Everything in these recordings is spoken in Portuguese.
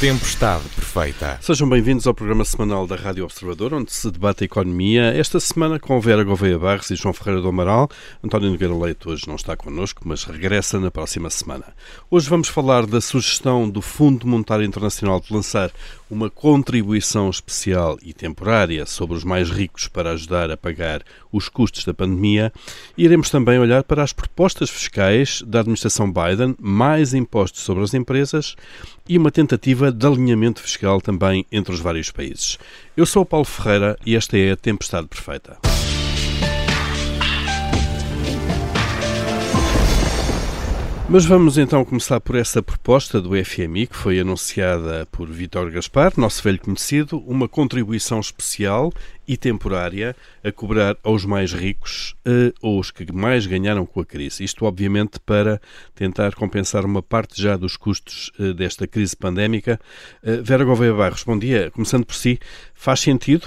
Tempestade Perfeita. Sejam bem-vindos ao programa semanal da Rádio Observador, onde se debate a economia. Esta semana com Vera Gouveia Barros e João Ferreira do Amaral. António Nogueira Leite hoje não está connosco, mas regressa na próxima semana. Hoje vamos falar da sugestão do Fundo Monetário Internacional de lançar uma contribuição especial e temporária sobre os mais ricos para ajudar a pagar os custos da pandemia. Iremos também olhar para as propostas fiscais da administração Biden, mais impostos sobre as empresas e uma tentativa de alinhamento fiscal também entre os vários países. Eu sou o Paulo Ferreira e esta é a Tempestade Perfeita. Mas vamos então começar por essa proposta do FMI que foi anunciada por Vítor Gaspar, nosso velho conhecido, uma contribuição especial e temporária a cobrar aos mais ricos uh, ou os que mais ganharam com a crise. Isto, obviamente, para tentar compensar uma parte já dos custos uh, desta crise pandémica. Uh, Vera Gouveia Barros, bom dia. Começando por si, faz sentido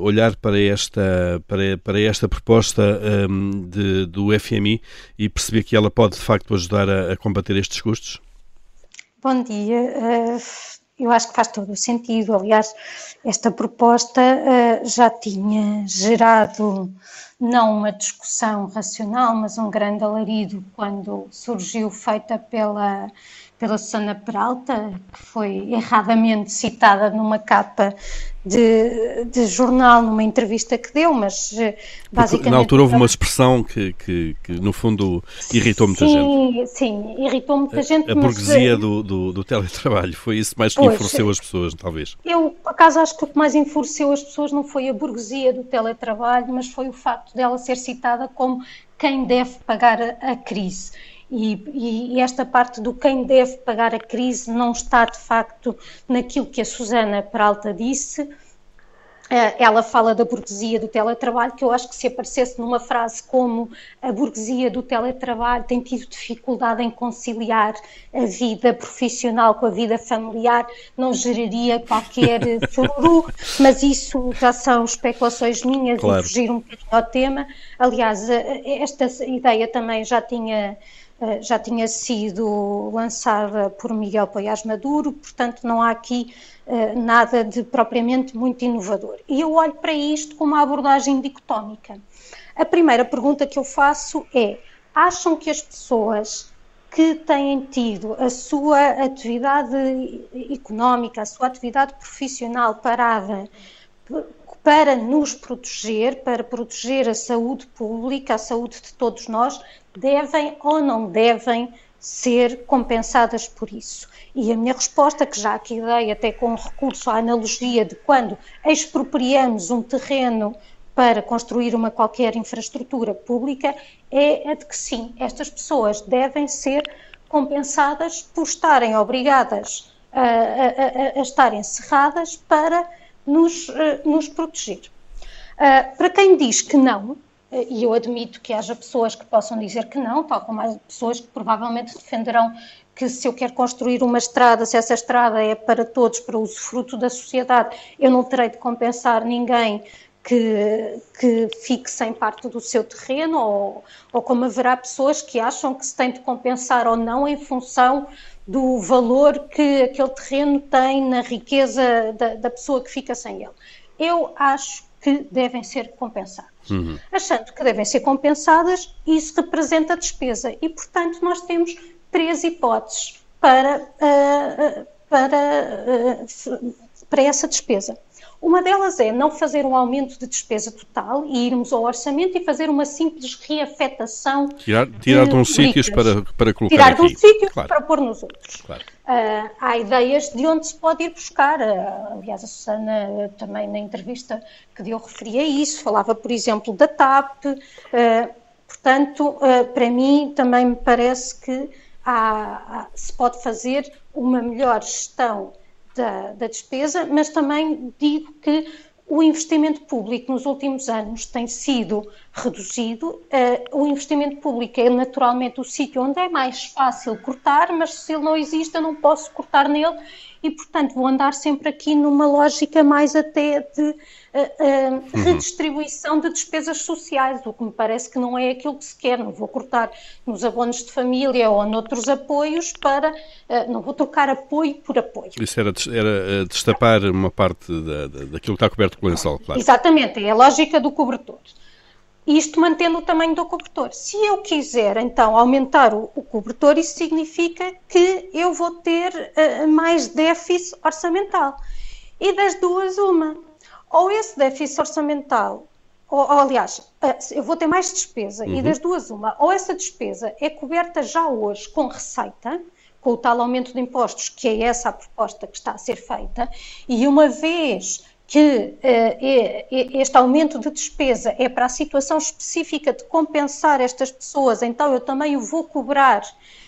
olhar para esta, para, para esta proposta um, de, do FMI e perceber que ela pode, de facto, ajudar a, a combater estes custos? Bom dia eu acho que faz todo o sentido. Aliás, esta proposta uh, já tinha gerado não uma discussão racional, mas um grande alarido quando surgiu, feita pela, pela Susana Peralta, que foi erradamente citada numa capa de, de, jornal numa entrevista que deu, mas eh, basicamente. Na altura houve uma expressão que, que, que no fundo irritou muita sim, gente. Sim, irritou muita a, gente. A burguesia mas... do, do, do, teletrabalho, foi isso mais que pois, enfureceu as pessoas, talvez. Eu, por acaso, acho que o que mais enfureceu as pessoas não foi a burguesia do teletrabalho, mas foi o facto dela ser citada como quem deve pagar a, a crise. E, e, esta parte do quem deve pagar a crise não está de facto naquilo que a Susana Peralta disse. Eh, ela fala da burguesia do teletrabalho, que eu acho que se aparecesse numa frase como a burguesia do teletrabalho tem tido dificuldade em conciliar a vida profissional com a vida familiar, não geraria qualquer fururu, mas isso já são especulações minhas claro. e fugir um bocadinho ao tema. Aliás, eh, esta ideia também já tinha já tinha sido lançada por Miguel Poiás Maduro, portanto não há aqui uh, nada de propriamente muito inovador. E eu olho para isto com uma abordagem dicotómica. A primeira pergunta que eu faço é: acham que as pessoas que têm tido a sua atividade económica, a sua atividade profissional parada para nos proteger, para proteger a saúde pública, a saúde de todos nós, devem ou não devem ser compensadas por isso. E a minha resposta, que já aqui dei até com recurso à analogia de quando expropriamos um terreno para construir uma qualquer infraestrutura pública, é a de que sim, estas pessoas devem ser compensadas por estarem obrigadas a, a, a, a estarem cerradas para nos, uh, nos proteger. Uh, para quem diz que não, e eu admito que haja pessoas que possam dizer que não, tal como há pessoas que provavelmente defenderão que se eu quero construir uma estrada, se essa estrada é para todos, para o usufruto da sociedade, eu não terei de compensar ninguém que, que fique sem parte do seu terreno, ou, ou como haverá pessoas que acham que se tem de compensar ou não em função do valor que aquele terreno tem na riqueza da, da pessoa que fica sem ele. Eu acho que devem ser compensadas. Uhum. Achando que devem ser compensadas, isso representa despesa e, portanto, nós temos três hipóteses para, uh, para, uh, para essa despesa. Uma delas é não fazer um aumento de despesa total e irmos ao orçamento e fazer uma simples reafetação. Tirar, tirar de, de uns sítios para, para colocar Tirar aqui. de um sítio claro. para pôr nos outros. Claro. Uh, há ideias de onde se pode ir buscar. Uh, aliás, a Susana uh, também na entrevista que deu referia isso, falava, por exemplo, da TAP. portanto, para mim também me parece que há, há, se pode fazer uma melhor gestão da, da despesa, mas também digo que o investimento público nos últimos anos tem sido reduzido, uh, o investimento público é naturalmente o sítio onde é mais fácil cortar, mas se ele não existe, eu não posso cortar nele e, portanto, vou andar sempre aqui numa lógica mais até de uh, uh, redistribuição de despesas sociais, o que me parece que não é aquilo que se quer. Não vou cortar nos abonos de família ou noutros apoios para. não vou trocar apoio por apoio. Isso era, era destapar uma parte da, da, daquilo que está coberto com o lençol, claro. Exatamente, é a lógica do cobertor isto mantendo o tamanho do cobertor. Se eu quiser, então, aumentar o, o cobertor, isso significa que eu vou ter uh, mais déficit orçamental. E das duas, uma. Ou esse déficit orçamental, ou, ou aliás, uh, eu vou ter mais despesa, uhum. e das duas, uma. Ou essa despesa é coberta já hoje com receita, com o tal aumento de impostos, que é essa a proposta que está a ser feita, e uma vez que uh, este aumento de despesa é para a situação específica de compensar estas pessoas, então eu também o vou cobrar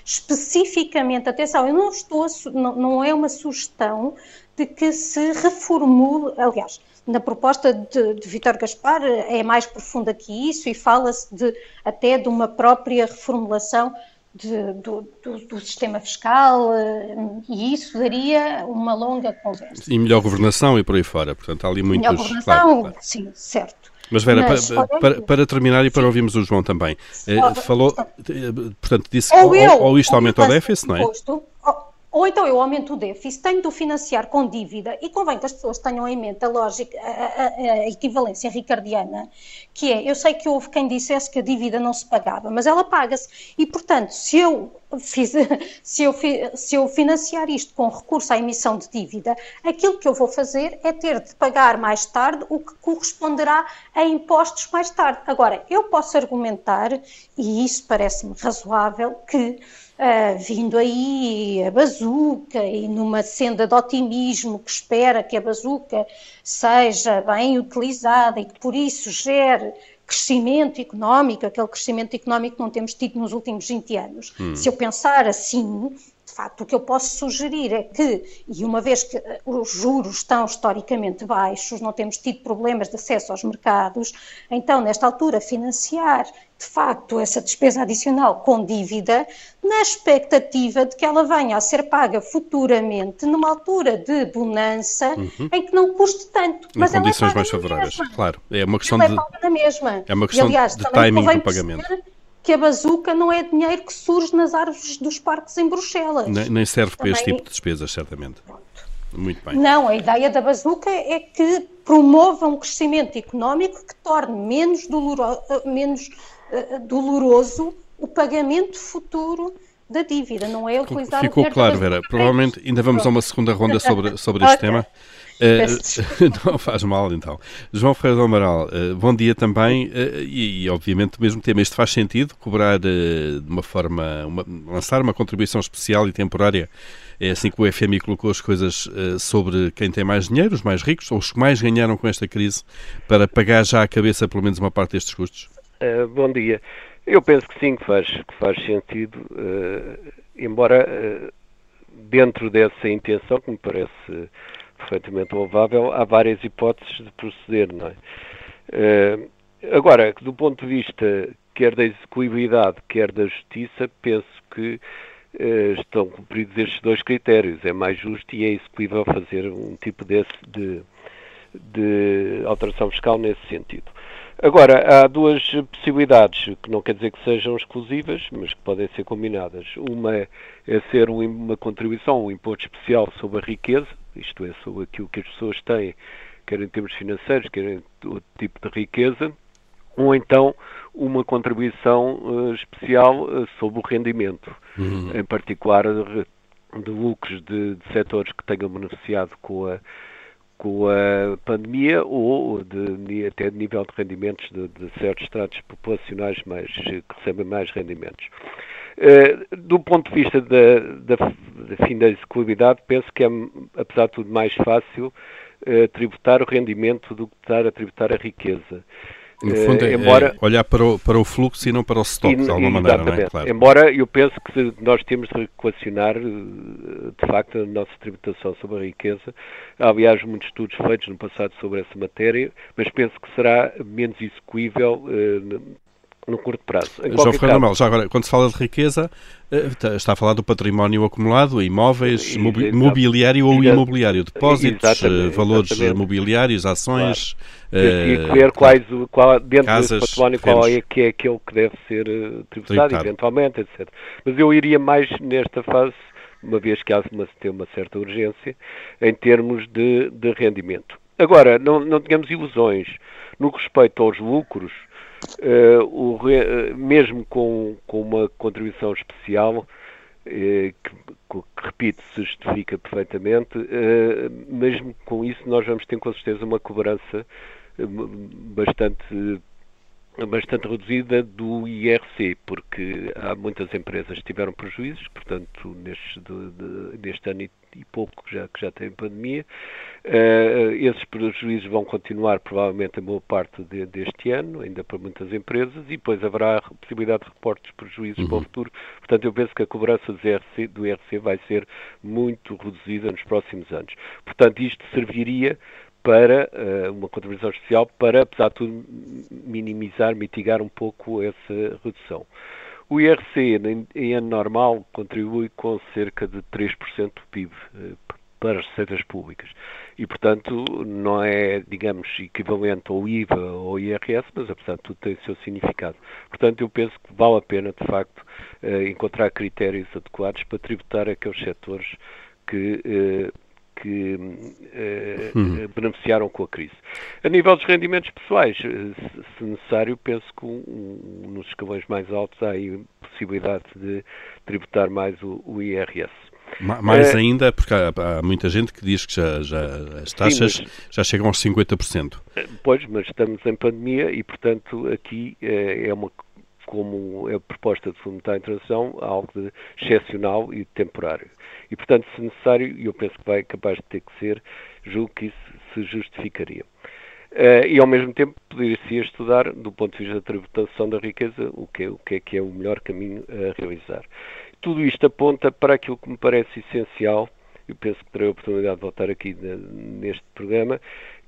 especificamente. Atenção, eu não estou, não, não é uma sugestão de que se reformule, aliás, na proposta de, de Vítor Gaspar é mais profunda que isso e fala-se até de uma própria reformulação de, do, do, do, sistema fiscal eh, e isso daria uma longa conversa. E melhor governação e por aí fora, portanto há ali muitos... Melhor governação, claro, claro. sim, certo. Mas Vera, Mas, para, para, para, terminar e para ouvirmos o João também, eh, falou, eh, portanto, disse ou, eu, ou isto aumenta o déficit, não é? Imposto, ou então eu aumento o déficit, tenho de o financiar com dívida, e convém que as pessoas tenham em mente a lógica, a, a, a, equivalência ricardiana, que é, eu sei que houve quem dissesse que a dívida não se pagava, mas ela paga-se. E, portanto, se eu, fiz, se, eu, se eu financiar isto com recurso à emissão de dívida, aquilo que eu vou fazer é ter de pagar mais tarde o que corresponderá a impostos mais tarde. Agora, eu posso argumentar, e isso parece-me razoável, que Uh, vindo aí a bazuca e numa senda de otimismo que espera que a bazuca seja bem utilizada e que por isso gere crescimento económico, aquele crescimento económico que não temos tido nos últimos 20 anos. Hum. Se eu pensar assim, de facto, o que eu posso sugerir é que, e uma vez que eh, os juros estão historicamente baixos, não temos tido problemas de acesso aos mercados, então, nesta altura, financiar de facto essa despesa adicional com dívida, na expectativa de que ela venha a ser paga futuramente, numa altura de bonança, uhum. em que não custe tanto. Em mas condições é mais favoráveis, claro. É uma questão ela é de. mesma. É uma questão e, aliás, de timing do pagamento que a bazuca não é dinheiro que surge nas árvores dos parques em Bruxelas. Nem, nem serve Também... para este tipo de despesas, certamente. Pronto. Muito bem. Não, a ideia da bazuca é que promova um crescimento económico que torne menos, doloro, menos uh, doloroso o pagamento futuro da dívida, não é utilizar Ficou claro, Vera. Provavelmente ainda vamos a uma segunda ronda sobre, sobre este tema. Uh, não faz mal, então. João Ferreira do Amaral, uh, bom dia também. Uh, e, e, obviamente, o mesmo tema. Isto faz sentido? Cobrar de uma forma. Uma, lançar uma contribuição especial e temporária? É assim que o FMI colocou as coisas sobre quem tem mais dinheiro, os mais ricos, ou os que mais ganharam com esta crise, para pagar já à cabeça pelo menos uma parte destes custos? bom dia. Eu penso que sim, que faz, que faz sentido, embora dentro dessa intenção, que me parece perfeitamente louvável, há várias hipóteses de proceder, não é? Uh, agora, do ponto de vista quer da execuibilidade, quer da justiça, penso que uh, estão cumpridos estes dois critérios. É mais justo e é execuível fazer um tipo desse de, de alteração fiscal nesse sentido. Agora, há duas possibilidades, que não quer dizer que sejam exclusivas, mas que podem ser combinadas. Uma é ser uma contribuição, um imposto especial sobre a riqueza, isto é, sobre aquilo que as pessoas têm, quer em termos financeiros, quer em outro tipo de riqueza, ou então uma contribuição uh, especial uh, sobre o rendimento, uhum. em particular de, de lucros de, de, setores que tenham beneficiado com a, com a pandemia ou de, até de nível de rendimentos de, de certos estratos populacionais mais, que recebem mais rendimentos. Eh, do ponto de vista da, da, da da penso que é, apesar de tudo, mais fácil uh, tributar o rendimento do que estar a tributar a riqueza. No fundo, é, embora, é olhar para o, para o fluxo e não para o stock, de alguma maneira, não é? Claro. Embora eu penso que nós temos de equacionar, de facto, a nossa tributação sobre a riqueza. Há, aliás, muitos estudos feitos no passado sobre essa matéria, mas penso que será menos execuível no curto prazo. João Fernando Melo, já agora, quando se fala de riqueza, eh, está a falar do património acumulado, imóveis, mobiliário ou imobiliário, depósitos, exatamente, eh, valores exatamente. mobiliários, ações. Claro. E ver quais, qual, dentro casas, desse património, qual é que é aquele que deve ser tributado, tributado, eventualmente, etc. Mas eu iria mais nesta fase, uma vez que há uma, tem uma certa urgência, em termos de, de rendimento. Agora, não, não tenhamos ilusões. No respeito aos lucros, o, uh, mesmo com, com uma contribuição especial, uh, que, que, repito, se justifica perfeitamente, mesmo com isso nós vamos ter com certeza uma cobrança bastante bastante reduzida do IRC, porque há muitas empresas que tiveram prejuízos, portanto, neste, de, de, neste ano e, e, pouco que já, que já tem pandemia. Uh, esses prejuízos vão continuar provavelmente a boa parte de, deste ano, ainda para muitas empresas, e depois haverá a possibilidade de reportes de prejuízos uhum. para o uhum. futuro. Portanto, eu penso que a cobrança do IRC, do IRC vai ser muito reduzida nos próximos anos. Portanto, isto serviria para uh, uma contribuição especial para, apesar de tudo, minimizar, mitigar um pouco essa redução. O IRC, em, ano normal, contribui com cerca de 3% do PIB para as receitas públicas. E, portanto, não é, digamos, equivalente ao IVA ou ao IRS, mas, apesar de tudo, tem o seu significado. Portanto, eu penso que vale a pena, de facto, uh, encontrar critérios adequados para tributar aqueles setores que que eh, uhum. beneficiaram com a crise. A nível dos rendimentos pessoais, eh, se necessário, penso que um, nos escalões mais altos há aí possibilidade de tributar mais o, o IRS. Mais é, ainda, porque há, há, muita gente que diz que já, já as taxas sim, mas, já chegam aos 50%. Pois, mas estamos em pandemia e, portanto, aqui é, é uma como é proposta de Fundo Monetário Internacional, algo de excepcional e temporário. E, portanto, se necessário, e eu penso que vai capaz de ter que ser, julgo que isso se justificaria. Uh, e, ao mesmo tempo, poderia-se estudar, do ponto de vista da tributação da riqueza, o que, é, o que é que é o melhor caminho a realizar. Tudo isto aponta para aquilo que me parece essencial, eu penso que terei a oportunidade de voltar aqui neste programa,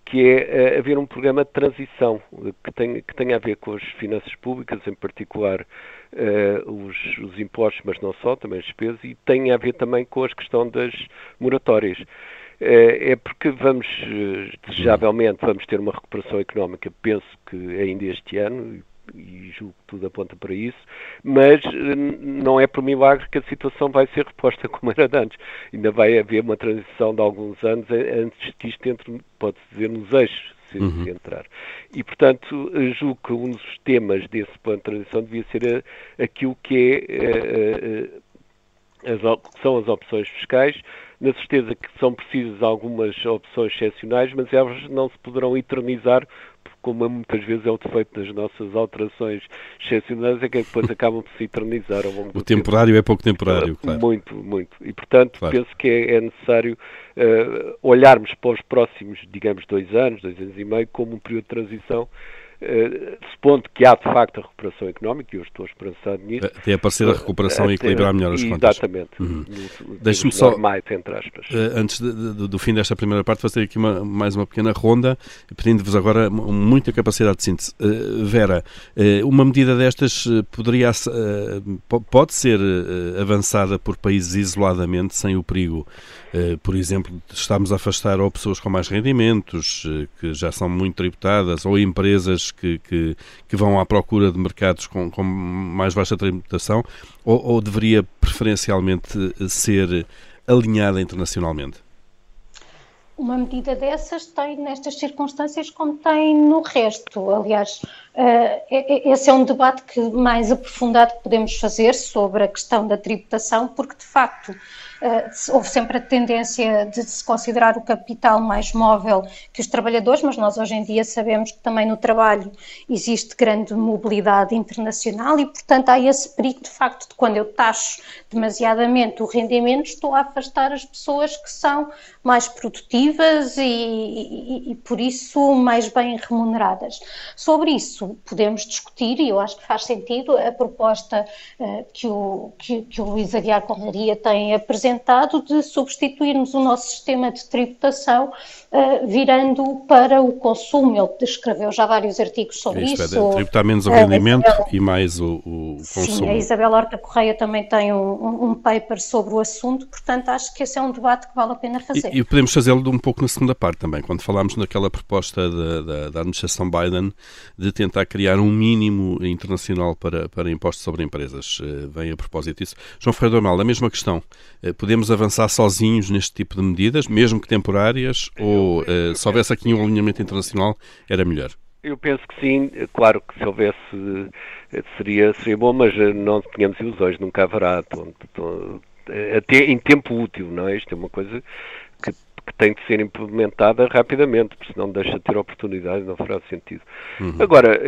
que é uh, haver um programa de transição que, tem, que tenha a ver com as finanças públicas, em particular uh, os, os, impostos, mas não só, também as despesas, e tenha a ver também com a questão das moratórias. É porque vamos, desejavelmente, vamos ter uma recuperação económica, penso que ainda este ano, e julgo que tudo aponta para isso, mas não é por milagre que a situação vai ser reposta como era antes. Ainda vai haver uma transição de alguns anos antes que isto entre, pode-se dizer, nos eixos, se, uhum. entrar. E, portanto, julgo que um dos temas desse plano de transição devia ser a, aquilo que é, a, a, as, são as opções fiscais, na certeza que são precisas algumas opções excepcionais, mas elas não se poderão eternizar como muitas vezes é o defeito das nossas alterações excepcionais, é que depois acabam por se eternizar ao longo do O temporário tempo. é pouco temporário, claro. Muito, muito. E, portanto, claro. penso que é, é necessário uh, olharmos para os próximos, digamos, dois anos, dois anos e meio, como um período de transição Uh, supondo que há de facto a recuperação económica, e eu estou esperançado nisso. Até aparecer a recuperação uh, e equilibrar melhor as contas. Exatamente. Uhum. Deixe-me só, mais, entre aspas. Uh, antes de, de, do fim desta primeira parte, fazer aqui uma, mais uma pequena ronda, pedindo-vos agora muita capacidade de síntese. Vera, uma medida destas poderia, pode ser avançada por países isoladamente, sem o perigo eh, por exemplo, estamos a afastar ou pessoas com mais rendimentos, eh, que já são muito tributadas, ou empresas que, que, que vão à procura de mercados com, com mais baixa tributação, ou, ou deveria preferencialmente eh, ser alinhada internacionalmente? Uma medida dessas tem nestas circunstâncias como tem no resto. Aliás, esse é um debate que mais aprofundado podemos fazer sobre a questão da tributação, porque de facto houve sempre a tendência de se considerar o capital mais móvel que os trabalhadores, mas nós hoje em dia sabemos que também no trabalho existe grande mobilidade internacional e, portanto, há esse perigo de facto de quando eu taxo demasiadamente o rendimento, estou a afastar as pessoas que são mais produtivas e, e, e por isso mais bem remuneradas. Sobre isso podemos discutir e eu acho que faz sentido a proposta uh, que, o, que, que o Luís Aguiar Conraria tem apresentado de substituirmos o nosso sistema de tributação uh, virando para o consumo. Ele escreveu já vários artigos sobre é isso. isso. É, tributar menos o rendimento uh, e mais o, o consumo. Sim, a Isabel Horta Correia também tem um, um, paper sobre o assunto, portanto acho que esse é um debate que vale a pena fazer. E, e podemos fazê-lo um pouco na segunda parte também, quando falámos naquela proposta da, da, da administração Biden de tentar criar um mínimo internacional para, para impostos sobre empresas. Uh, vem a propósito disso. João Ferreira Normal, a mesma questão. Uh, podemos avançar sozinhos neste tipo de medidas, mesmo que temporárias, ou uh, se houvesse aqui um alinhamento internacional, era melhor? Eu penso que sim, claro que se houvesse seria, seria bom, mas não tenhamos ilusões, nunca haverá até em tempo útil, não é? Isto é uma coisa que, que tem de ser implementada rapidamente, porque senão deixa de ter oportunidade não fará sentido. Uhum. Agora,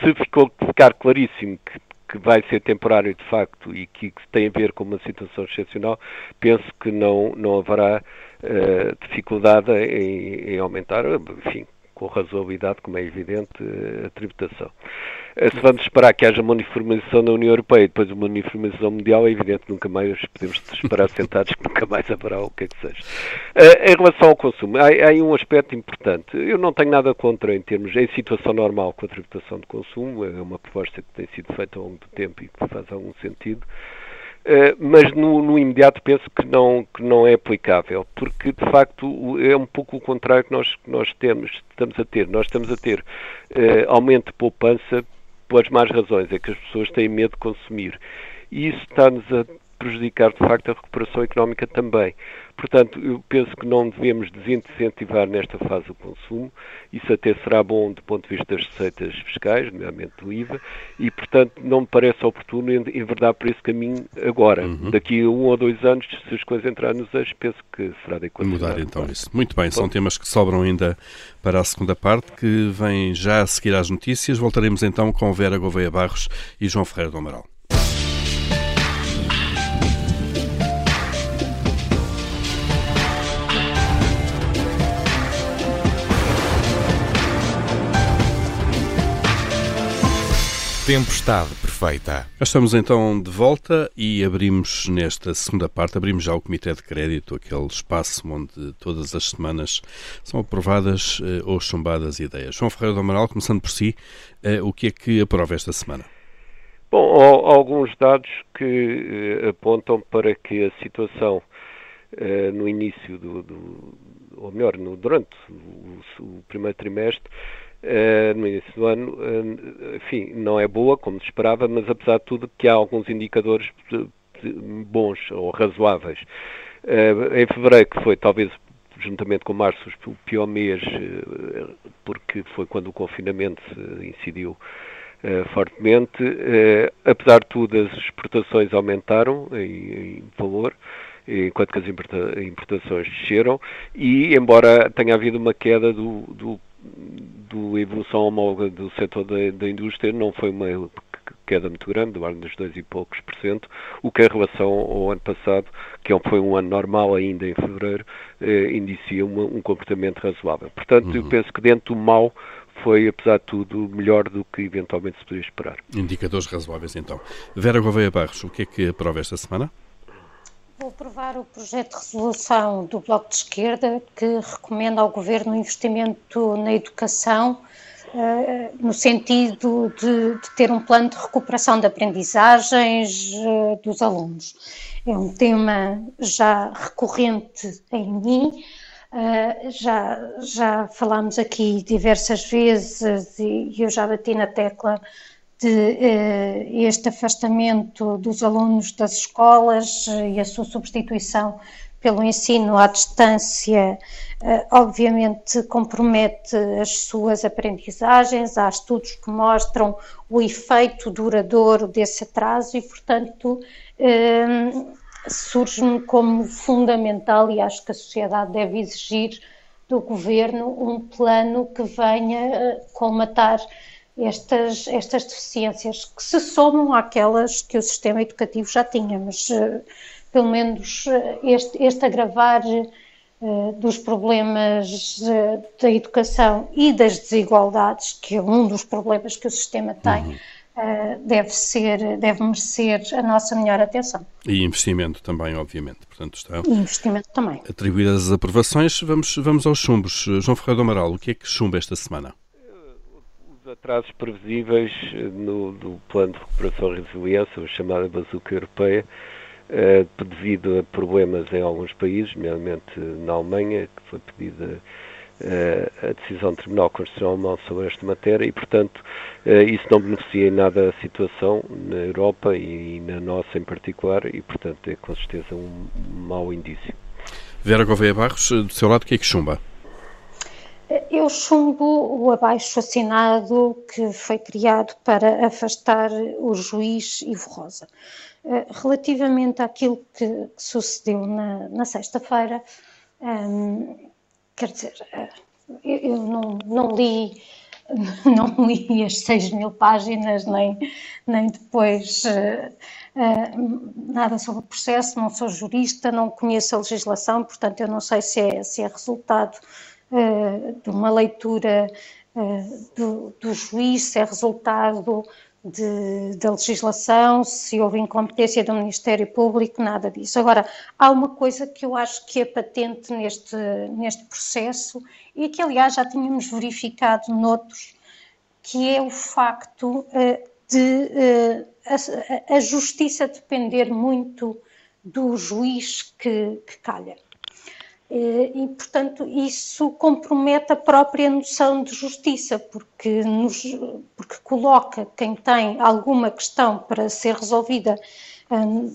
se ficou ficar claríssimo que que vai ser temporário de facto e que, que, tem a ver com uma situação excepcional, penso que não, não haverá uh, dificuldade em, em, aumentar, enfim, com razoabilidade, como é evidente, a tributação. Eh, se vamos esperar que haja uma uniformização na União Europeia e depois uma uniformização mundial, é evidente nunca mais podemos esperar sentados que nunca mais haverá o que é que seja. Uh, em relação ao consumo, há, há um aspecto importante. Eu não tenho nada contra em termos, em situação normal com a tributação de consumo, é uma proposta que tem sido feita ao longo do tempo e que faz algum sentido. Uh, mas no, no, imediato penso que não, que não é aplicável, porque de facto é um pouco o contrário que nós, que nós temos, estamos a ter. Nós estamos a ter uh, aumento de poupança pelas más razões, é que as pessoas têm medo de consumir. E isso está-nos a prejudicar de facto a recuperação económica também. Portanto, eu penso que não devemos desincentivar nesta fase o consumo, isso até será bom do ponto de vista das receitas fiscais, nomeadamente do IVA, e portanto não me parece oportuno enverdar por esse caminho agora. Uhum. Daqui a um ou dois anos, se as coisas entrarem nos eixos, penso que será de Mudar então isso. Muito bem, são temas que sobram ainda para a segunda parte, que vem já a seguir às notícias. Voltaremos então com Vera Gouveia Barros e João Ferreira do Amaral. Tempestade perfeita. Estamos então de volta e abrimos nesta segunda parte, abrimos já o Comitê de Crédito, aquele espaço onde todas as semanas são aprovadas eh, ou chumbadas ideias. João Ferreira do Amaral, começando por si, eh, o que é que aprova esta semana? Bom, há alguns dados que eh, apontam para que a situação no início do, do ou melhor, no, durante o, o primeiro trimestre Uh, no início do ano, uh, enfim, não é boa, como se esperava, mas apesar de tudo que há alguns indicadores bons ou razoáveis. Uh, em fevereiro, que foi talvez juntamente com março o pior mês, porque foi quando o confinamento incidiu fortemente, apesar de tudo as exportações aumentaram em, em valor, enquanto que as importações desceram, e embora tenha havido uma queda do, do do evolução homóloga do setor da, da, indústria não foi uma queda muito grande, do ordem dos dois e poucos por cento, o que em relação ao ano passado, que é foi um ano normal ainda em fevereiro, eh, indicia uma, um comportamento razoável. Portanto, uhum. eu penso que dentro do mal foi, apesar de tudo, melhor do que eventualmente se podia esperar. Indicadores razoáveis, então. Vera Gouveia Barros, o que é que aprova esta semana? Vou aprovar o projeto de resolução do Bloco de Esquerda que recomenda ao Governo investimento na educação uh, no sentido de, de, ter um plano de recuperação de aprendizagens uh, dos alunos. É um tema já recorrente em mim, uh, já, já falámos aqui diversas vezes e eu já bati na tecla eh, este afastamento dos alunos das escolas eh, e a sua substituição pelo ensino à distância, eh, obviamente compromete as suas aprendizagens. Há estudos que mostram o efeito duradouro desse atraso e, portanto, surge-me como fundamental e acho que a sociedade deve exigir do governo um plano que venha colmatar estas, estas deficiências, que se somam àquelas que o sistema educativo já tinha, mas pelo menos este, este agravar dos problemas da educação e das desigualdades, que é um dos problemas que o sistema tem. Uhum eh, deve ser, deve merecer a nossa melhor atenção. E investimento também, obviamente. Portanto, está e investimento também. Atribuídas as aprovações, vamos, vamos aos chumbos. João Ferreira do Amaral, o que é que chumba esta semana? Os atrasos previsíveis no, no plano de recuperação e resiliência, a chamada bazuca europeia, eh, devido a problemas em alguns países, nomeadamente na Alemanha, que foi pedida eh, a decisão do Tribunal Constitucional Alemão sobre esta matéria e, portanto, eh, isso não beneficia em nada a situação na Europa e na nossa em particular e, portanto, é com certeza um mau indício. Vera Gouveia Barros, do seu lado, o que é que chumba? Eu chumbo o abaixo assinado que foi criado para afastar o juiz Ivo Rosa. Eh, relativamente àquilo que sucedeu na, na sexta-feira, um, quer dizer, eh, eu não, não li não li as 6 mil páginas, nem, nem depois uh, uh, nada sobre o processo, não sou jurista, não conheço a legislação, portanto eu não sei se é, se é resultado de uma leitura do, do juiz, se é resultado de, da legislação, se houve incompetência do Ministério Público, nada disso. Agora, há uma coisa que eu acho que é patente neste, neste processo e que, aliás, já tínhamos verificado noutros, que é o facto uh, de a, a, justiça depender muito do juiz que, que calha. Eh, e, portanto, isso compromete a própria noção de justiça, porque, nos, porque coloca quem tem alguma questão para ser resolvida um,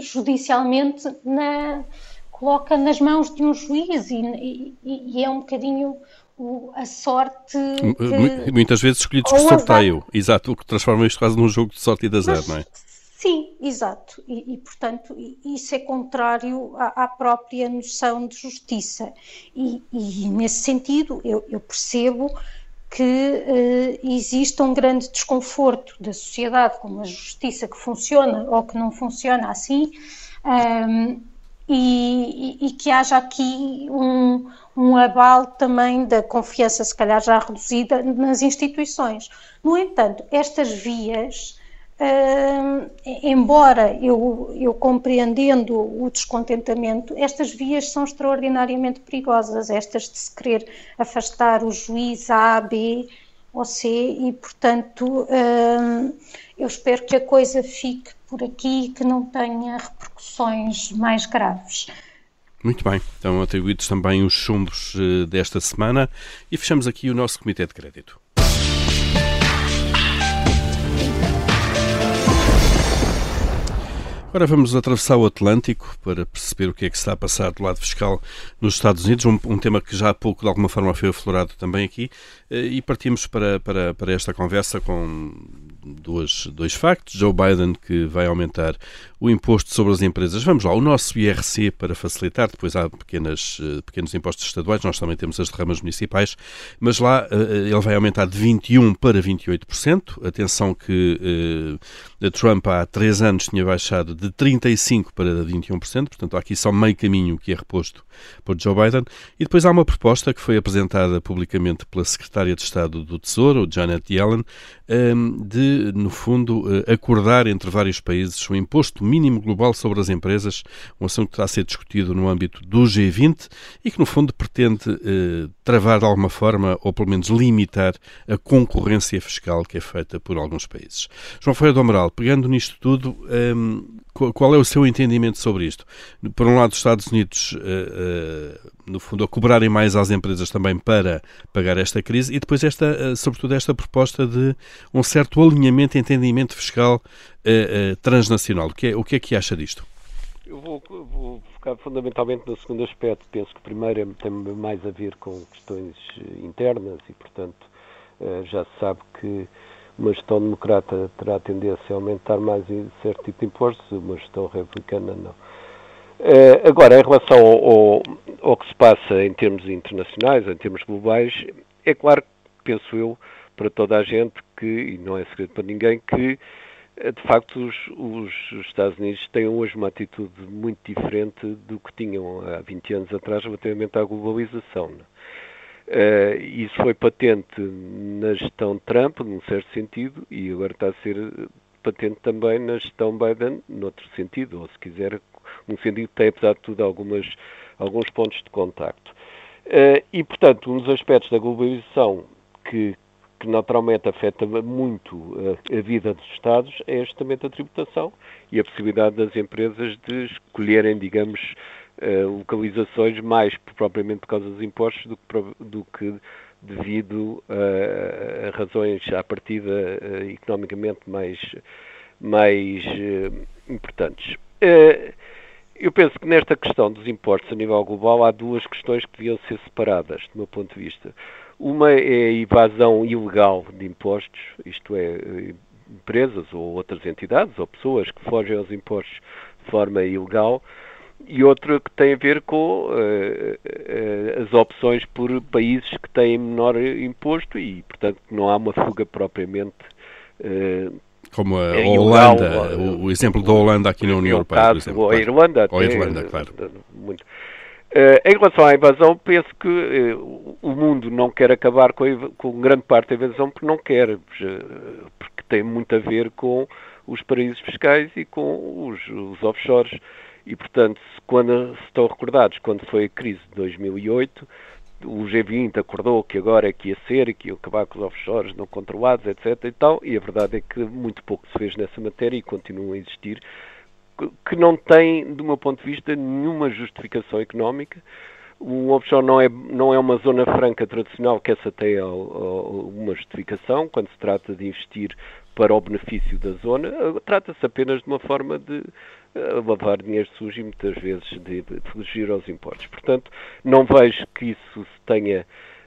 judicialmente, na, coloca nas mãos de um juiz e, e, e é um bocadinho a sorte. Que, Muitas vezes escolhidos por sorteio, exato, o que transforma isto quase num jogo de sorte e de azar, não é? Exato. E, e portanto, isso é contrário à, à, própria noção de justiça. E, e nesse sentido, eu, eu percebo que uh, existe um grande desconforto da sociedade com uma justiça que funciona ou que não funciona assim. Um, e, e, que haja aqui um, um abalo também da confiança, se calhar já reduzida, nas instituições. No entanto, estas vias Uh, embora eu, eu compreendendo o descontentamento, estas vias são extraordinariamente perigosas, estas de se querer afastar o juiz A, B ou C, e portanto uh, eu espero que a coisa fique por aqui e que não tenha repercussões mais graves. Muito bem, estão atribuídos também os chumbos uh, desta semana e fechamos aqui o nosso Comitê de Crédito. Agora vamos atravessar o Atlântico para perceber o que é que está a passar do lado fiscal nos Estados Unidos, um, um tema que já há pouco de alguma forma foi aflorado também aqui, eh, e partimos para, para, para esta conversa com dois factos. Joe Biden que vai aumentar o imposto sobre as empresas. Vamos lá, o nosso IRC para facilitar, depois há pequenas, eh, pequenos impostos estaduais, nós também temos as derramas municipais, mas lá eh, ele vai aumentar de 21% para 28%. Atenção que Trump há três anos tinha baixado de 35% para 21%, portanto há aqui só meio caminho que é reposto por Joe Biden. E depois há uma proposta que foi apresentada publicamente pela Secretária de Estado do Tesouro, Janet Yellen, de, no fundo, acordar entre vários países o imposto mínimo global sobre as empresas, um assunto que está a ser discutido no âmbito do G20 e que, no fundo, pretende eh, travar de alguma forma, ou pelo menos limitar, a concorrência fiscal que é feita por alguns países. João Ferreira do Amaral, pegando nisto tudo, um, qual é o seu entendimento sobre isto? Por um lado, os Estados Unidos, uh, uh, no fundo, a cobrarem mais às empresas também para pagar esta crise e depois, esta, uh, sobretudo, esta proposta de um certo alinhamento entendimento fiscal transnacional. O que, é, o que é que acha disto? Eu vou, vou, focar fundamentalmente no segundo aspecto. Penso que primeiro é, tem mais a ver com questões internas e, portanto, já se sabe que uma gestão democrata terá tendência a aumentar mais certo tipo de impostos, uma gestão republicana não. Uh, agora, em relação ao, ao, ao, que se passa em termos internacionais, em termos globais, é claro, penso eu, para toda a gente que, e não é segredo para ninguém, que eh, de facto os, os, Estados Unidos têm hoje uma atitude muito diferente do que tinham há 20 anos atrás relativamente à globalização. Uh, isso foi patente na gestão Trump, num certo sentido, e agora está a ser patente também na gestão Biden, noutro sentido, ou se quiser, num sentido que tem, apesar de tudo, algumas, alguns pontos de contacto. Uh, e, portanto, um dos aspectos da globalização que, que naturalmente afeta muito a, a, vida dos Estados é justamente a tributação e a possibilidade das empresas de escolherem, digamos, uh, localizações mais propriamente por causa dos impostos do que, do que devido a, a, razões à partida uh, economicamente mais, mais uh, importantes. Eu penso que nesta questão dos impostos a nível global há duas questões que deviam ser separadas, do meu ponto de vista. Uma é a evasão ilegal de impostos, isto é, empresas ou outras entidades ou pessoas que fogem aos impostos de forma ilegal, e outra que tem a ver com uh, uh, as opções por países que têm menor imposto e, portanto, não há uma fuga propriamente. Uh, Como a Holanda, o, o, exemplo da Holanda aqui na União Europeia, por exemplo. Ou a Irlanda, ou a Irlanda, claro. Muito. em relação à invasão, penso que o mundo não quer acabar com, a, com grande parte da invasão porque não quer, porque tem muito a ver com os paraísos fiscais e com os, os offshores e, portanto, quando se estão recordados, quando foi a crise de 2008, o G20 acordou que agora é que ia ser e que ia acabar com os offshores não controlados, etc. E, tal, e a verdade é que muito pouco se fez nessa matéria e continuam a existir, que não tem, do meu ponto de vista, nenhuma justificação económica. O offshore não é, não é uma zona franca tradicional que essa tem uma justificação quando se trata de investir para o benefício da zona. Trata-se apenas de uma forma de lavar dinheiro sujo e muitas vezes de, de fugir aos impostos. Portanto, não vejo que isso se tenha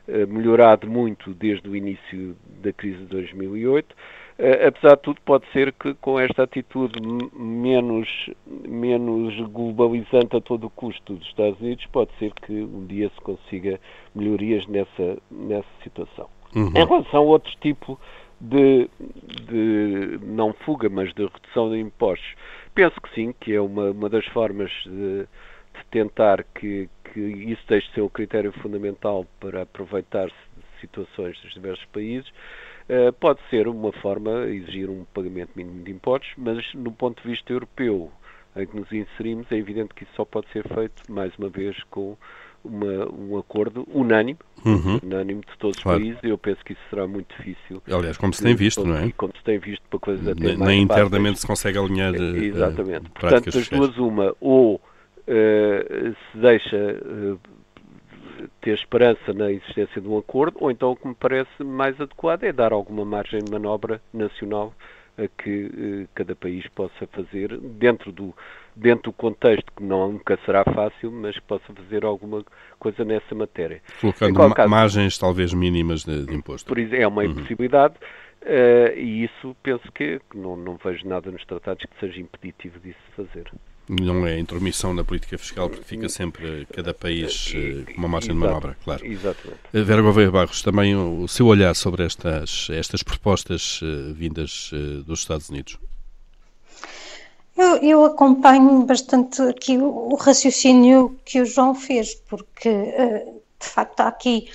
eh, melhorado muito desde o início da crise de 2008. Uh, apesar de tudo, pode ser que com esta atitude menos, menos globalizante a todo o custo dos Estados Unidos, pode ser que um dia se consiga melhorias nessa, nessa situação. Uhum. Em relação a outro tipo de, de, não fuga, mas de redução de impostos, penso que sim, que é uma, uma das formas de, de tentar que, que isso deixe de ser o critério fundamental para aproveitar-se de situações dos diversos países. Uh, pode ser uma forma de exigir um pagamento mínimo de impostos, mas no ponto de vista europeu em que nos inserimos, é evidente que isso só pode ser feito, mais uma vez, com uma, um acordo unânime, uhum. unânime de todos claro. os países. Eu penso que isso será muito difícil. Aliás, como se tem visto, não é? Como se tem visto para coisas até Nem, nem internamente se consegue alinhar. Uh, Exatamente. Portanto, das duas, uma, ou uh, se deixa uh, ter esperança na existência de um acordo, ou então o que me parece mais adequado é dar alguma margem de manobra nacional a que eh, cada país possa fazer dentro do, dentro do contexto que não, nunca será fácil, mas que possa fazer alguma coisa nessa matéria. Colocando caso, margens talvez mínimas de, de imposto. Por é uma uhum. impossibilidade uh, e isso penso que, que não, não vejo nada nos tratados que seja impeditivo disso fazer não é intromissão na política fiscal, porque fica sempre cada país eh, com uma margem de manobra, claro. Exatamente. Eh, Vera Gouveia Barros, também o seu olhar sobre estas, estas propostas eh, vindas dos Estados Unidos. Eu, eu, acompanho bastante aqui o, o, raciocínio que o João fez, porque de facto há aqui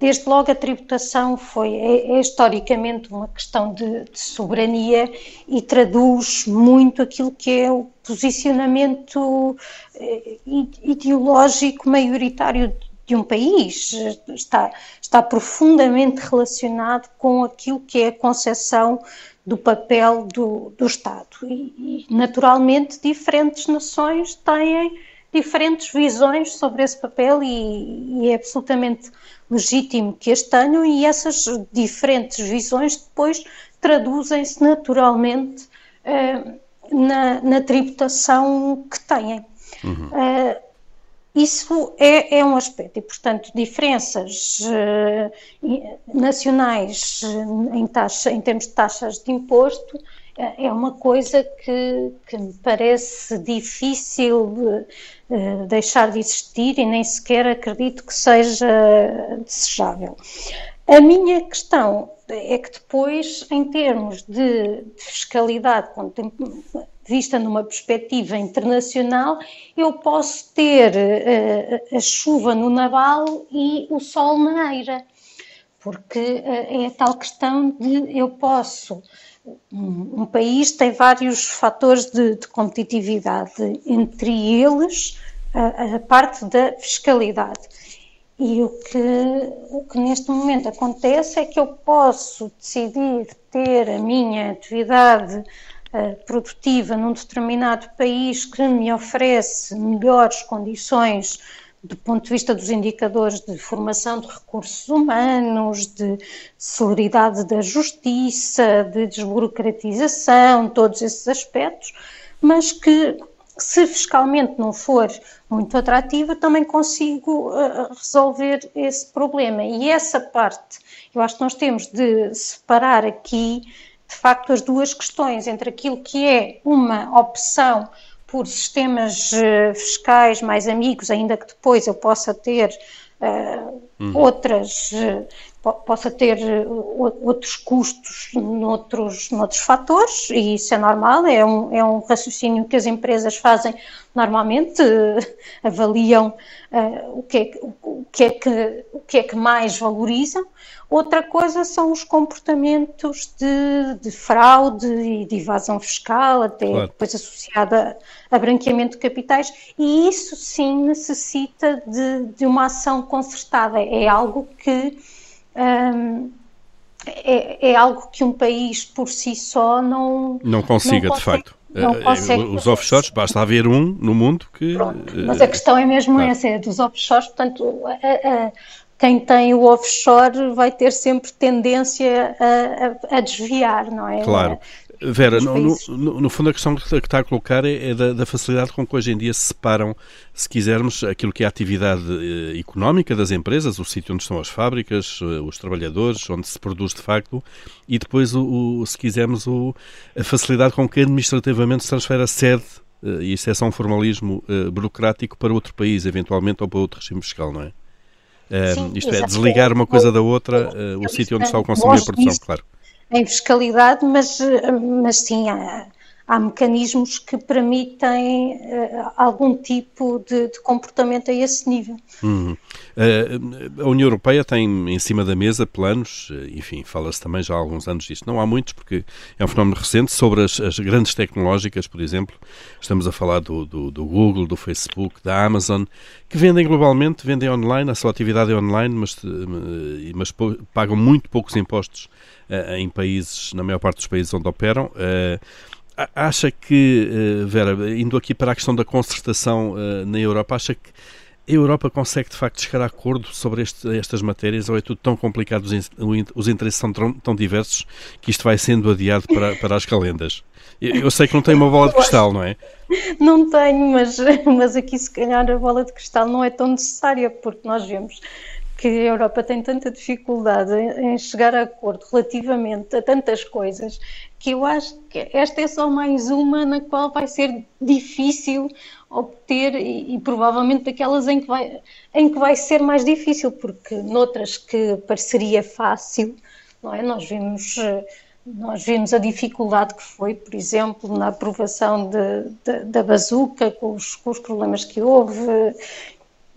Desde logo a tributação foi, é, é historicamente uma questão de, de, soberania e traduz muito aquilo que é o posicionamento eh, ideológico maioritário de um país. Está, está profundamente relacionado com aquilo que é a concepção do papel do, do Estado. E, e, naturalmente, diferentes nações têm diferentes visões sobre esse papel e, e é absolutamente legítimo que as tenham e essas diferentes visões depois traduzem-se naturalmente uh, na, na, tributação que têm. Uhum. Uh, isso é, é, um aspecto e, portanto, diferenças uh, nacionais em, taxa, em termos de taxas de imposto uh, é uma coisa que, que me parece difícil de, uh, deixar de existir e nem sequer acredito que seja desejável. A minha questão é que depois, em termos de, de fiscalidade, vista numa perspectiva internacional, eu posso ter uh, a chuva no naval e o sol na eira, porque uh, é a tal questão de eu posso. Um, um país tem vários fatores de, de competitividade, entre eles a, a parte da fiscalidade. E o que, o que neste momento acontece é que eu posso decidir ter a minha atividade uh, produtiva num determinado país que me oferece melhores condições do ponto de vista dos indicadores de formação de recursos humanos, de celeridade da justiça, de desburocratização, todos esses aspectos, mas que se fiscalmente não for muito atrativa, também consigo uh, resolver esse problema. E essa parte, eu acho que nós temos de separar aqui, de facto, as duas questões entre aquilo que é uma opção por sistemas uh, fiscais mais amigos, ainda que depois eu possa ter uh, uhum. outras possa ter eh, outros custos noutros, noutros fatores, e isso é normal, é um, é um raciocínio que as empresas fazem normalmente, eh, avaliam uh, o, que é, o, que é que, o que é que mais valorizam. Outra coisa são os comportamentos de, de fraude e de evasão fiscal, até claro. depois associada a branqueamento de capitais, e isso sim necessita de, de uma ação concertada. É algo que um, é, é, algo que um país por si só não não consiga, não consegue, de facto. Não é, é, consegue Os offshores, basta haver um no mundo que. Pronto, mas a questão é mesmo claro. essa, é dos offshores, portanto, a, a, quem tem o offshore vai ter sempre tendência a, a desviar, não é? Claro. Vera, no, no, no, fundo a questão que está a colocar é, é da, da, facilidade com que hoje em dia se separam, se quisermos, aquilo que é a atividade eh, económica das empresas, o sítio onde estão as fábricas, eh, os trabalhadores, onde se produz de facto, e depois, o, o se quisermos, o, a facilidade com que administrativamente se transfere a sede, eh, e isso é só um formalismo uh, burocrático para outro país, eventualmente, ou para outro regime fiscal, não é? Uh, Sim, isto é, desligar uma coisa da outra, o sítio onde está o consumo e a produção, claro em fiscalidade, mas, mas sim, há, há mecanismos que permitem uh, algum tipo de, de, comportamento a esse nível. Uhum. Uh, a União Europeia tem em cima da mesa planos, eh, enfim, fala-se também já há alguns anos disto. Não há muitos, porque é um fenómeno recente, sobre as, as grandes tecnológicas, por exemplo. Estamos a falar do, do, do, Google, do Facebook, da Amazon, que vendem globalmente, vendem online, a sua atividade é online, mas, mas pagam muito poucos impostos em países, na maior parte dos países onde operam. Acha que, Vera, indo aqui para a questão da concertação na Europa, acha que a Europa consegue de facto chegar a acordo sobre este, estas matérias ou é tudo tão complicado, os, interesses são tão, tão, diversos que isto vai sendo adiado para, para as calendas? Eu, eu sei que não tem uma bola de cristal, não é? Não tenho, mas, mas aqui se calhar a bola de cristal não é tão necessária, porque nós vemos que a Europa tem tanta dificuldade em chegar a acordo relativamente a tantas coisas que eu acho que esta é só mais uma na qual vai ser difícil obter e, e, provavelmente daquelas em que, vai, em que vai ser mais difícil, porque noutras que pareceria fácil, não é? Nós vimos, nós vimos a dificuldade que foi, por exemplo, na aprovação de, de, da bazuca, com os, com os problemas que houve,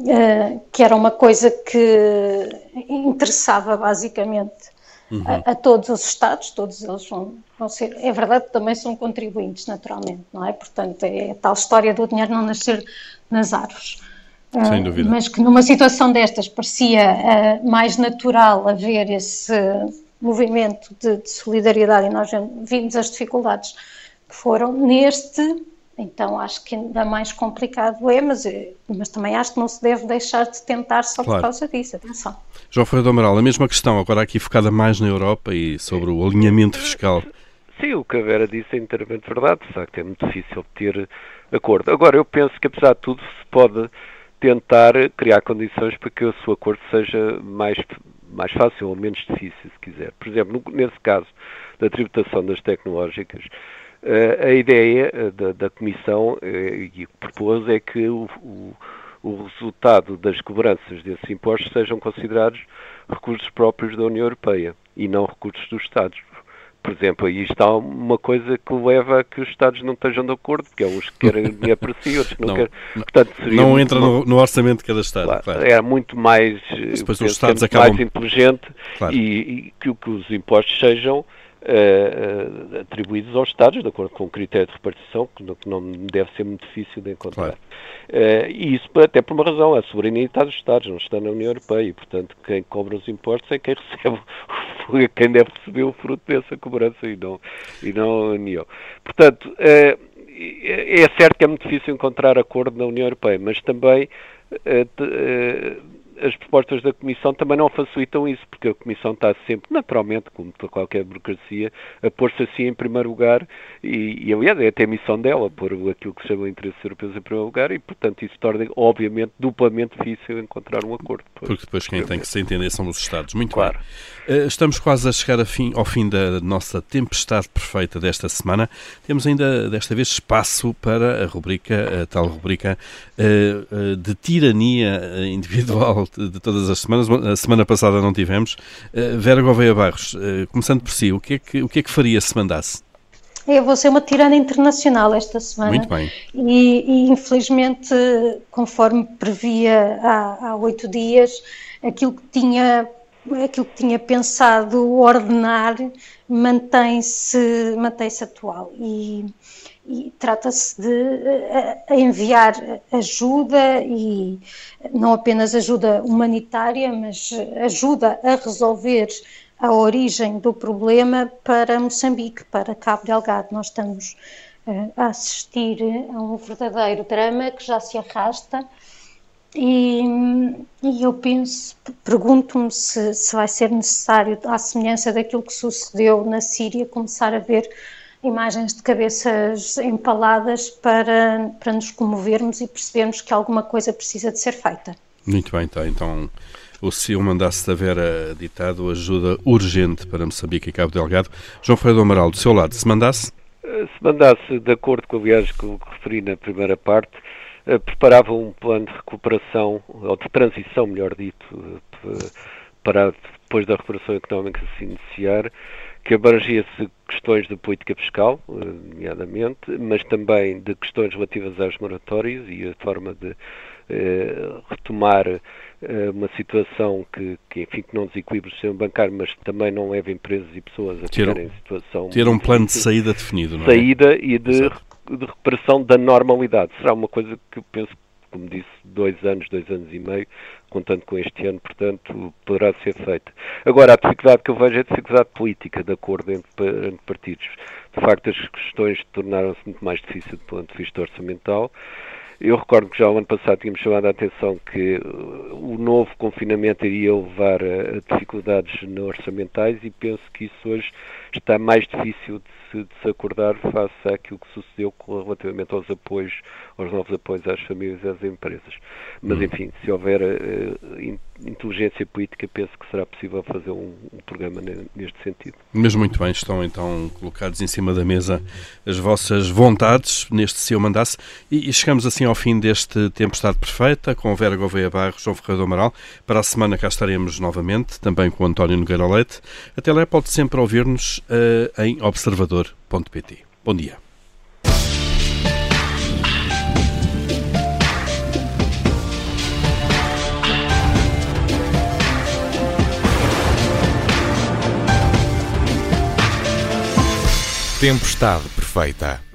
uh, que era uma coisa que interessava basicamente uhum. a, a, todos os Estados, todos eles vão, vão, ser, é verdade que também são contribuintes naturalmente, não é? Portanto, é a tal história do dinheiro não nascer nas árvores. Sem dúvida. Uh, mas que numa situação destas parecia uh, mais natural haver esse movimento de, de solidariedade e nós vimos as dificuldades que foram neste então acho que ainda mais complicado é, mas, eh, mas também acho que não se deve deixar de tentar só claro. por causa disso. Atenção. João Ferreira do Amaral, a mesma questão, agora aqui focada mais na Europa e sobre o alinhamento fiscal. Sim, o que a Vera disse é inteiramente verdade, de facto é muito difícil ter acordo. Agora, eu penso que apesar de tudo se pode tentar criar condições para que o seu acordo seja mais, mais fácil ou menos difícil, se quiser. Por exemplo, nesse caso da tributação das tecnológicas, uh, a ideia da, da Comissão uh, e o que propôs é que o, o, o resultado das cobranças desses impostos sejam considerados recursos próprios da União Europeia e não recursos dos Estados. Por exemplo, aí está uma coisa que leva a que os Estados não estejam de acordo, porque há uns que querem dinheiro para si, outros não, não querem. Portanto, não entra no, no, orçamento de cada Estado. Claro, claro. É muito mais, depois os Estados acabam... mais inteligente claro. e, e que, que os impostos sejam Uh, atribuídos aos Estados, de acordo com o critério de repartição, que não, que não deve ser muito difícil de encontrar. Claro. Uh, e isso até por uma razão, a soberania está dos Estados, não está na União Europeia, e portanto quem cobra os impostos é quem recebe, quem deve receber o fruto dessa cobrança e não, e não a União. Portanto, uh, é certo que é muito difícil encontrar acordo na União Europeia, mas também as propostas da Comissão também não facilitam isso, porque a Comissão está sempre, naturalmente, como toda qualquer burocracia, a pôr-se assim em primeiro lugar e, e, aliás, é até a missão dela, pôr aquilo que se chama interesses europeus em primeiro lugar e, portanto, isso torna, obviamente, duplamente difícil encontrar um acordo. Porque depois quem tem que se entender são os Estados. Muito claro. bem. Eh, estamos quase a chegar fim, ao fim da nossa tempestade perfeita desta semana. Temos ainda, desta vez, espaço para a rubrica, a tal rubrica eh, eh, de tirania individual de todas as semanas. A semana passada não tivemos. Vera Gouveia Barros, começando por si, o que, é que, o que é que faria se mandasse? Eu vou ser uma tirana internacional esta semana. Muito bem. E, e infelizmente, conforme previa há oito dias, aquilo que tinha aquilo que tinha pensado ordenar mantém-se mantém atual. E, e trata-se de eh, enviar ajuda e não apenas ajuda humanitária, mas ajuda a resolver a origem do problema para Moçambique, para Cabo Delgado. Nós estamos eh, a assistir a um verdadeiro drama que já se arrasta e, e eu penso, pergunto-me se, se vai ser necessário, à semelhança daquilo que sucedeu na Síria, começar a ver imagens de cabeças empaladas para, para nos comovermos e percebermos que alguma coisa precisa de ser feita. Muito bem, tá. então o CEO mandasse da Vera ditado ajuda urgente para Moçambique e Cabo Delgado. João Freire do Amaral, do seu lado, se mandasse? Se mandasse, de acordo com a viagem que eu referi na primeira parte, preparava um plano de recuperação, ou de transição, melhor dito, eh, para depois da recuperação económica se iniciar, que abrangia-se questões de política fiscal, eh, nomeadamente, mas também de questões relativas aos moratórios e a forma de eh, retomar eh, uma situação que, que, enfim, que não desequilibre o sistema bancário, mas também não leva empresas e pessoas a ficarem em situação... Ter um plano de saída definido, não é? Saída e de, de recuperação da normalidade. Será uma coisa que eu penso como disse, dois anos, dois anos e meio, contando com este ano, portanto, poderá ser feita. Agora, a dificuldade que eu vejo é a dificuldade política de acordo entre, entre partidos. De facto, as questões tornaram-se muito mais difíceis do ponto de vista orçamental. Eu recordo que já o ano passado tínhamos chamado a atenção que uh, o novo confinamento iria levar a dificuldades orçamentais e penso que isso hoje está mais difícil de se, de se acordar face àquilo que sucedeu relativamente aos apoios, aos novos apoios às famílias e às empresas. Mas, hum. enfim, se houver uh, inteligência política, penso que será possível fazer um, um, programa neste sentido. Mas muito bem, estão então colocados em cima da mesa as vossas vontades neste seu mandato e, e chegamos assim ao fim deste Tempestade Perfeita com Vera Gouveia Barros, João Ferreira do Amaral. Para a semana cá estaremos novamente, também com António Nogueira Leite. Até lá pode sempre ouvir-nos uh, em observador.pt. Bom dia. Tempestade perfeita.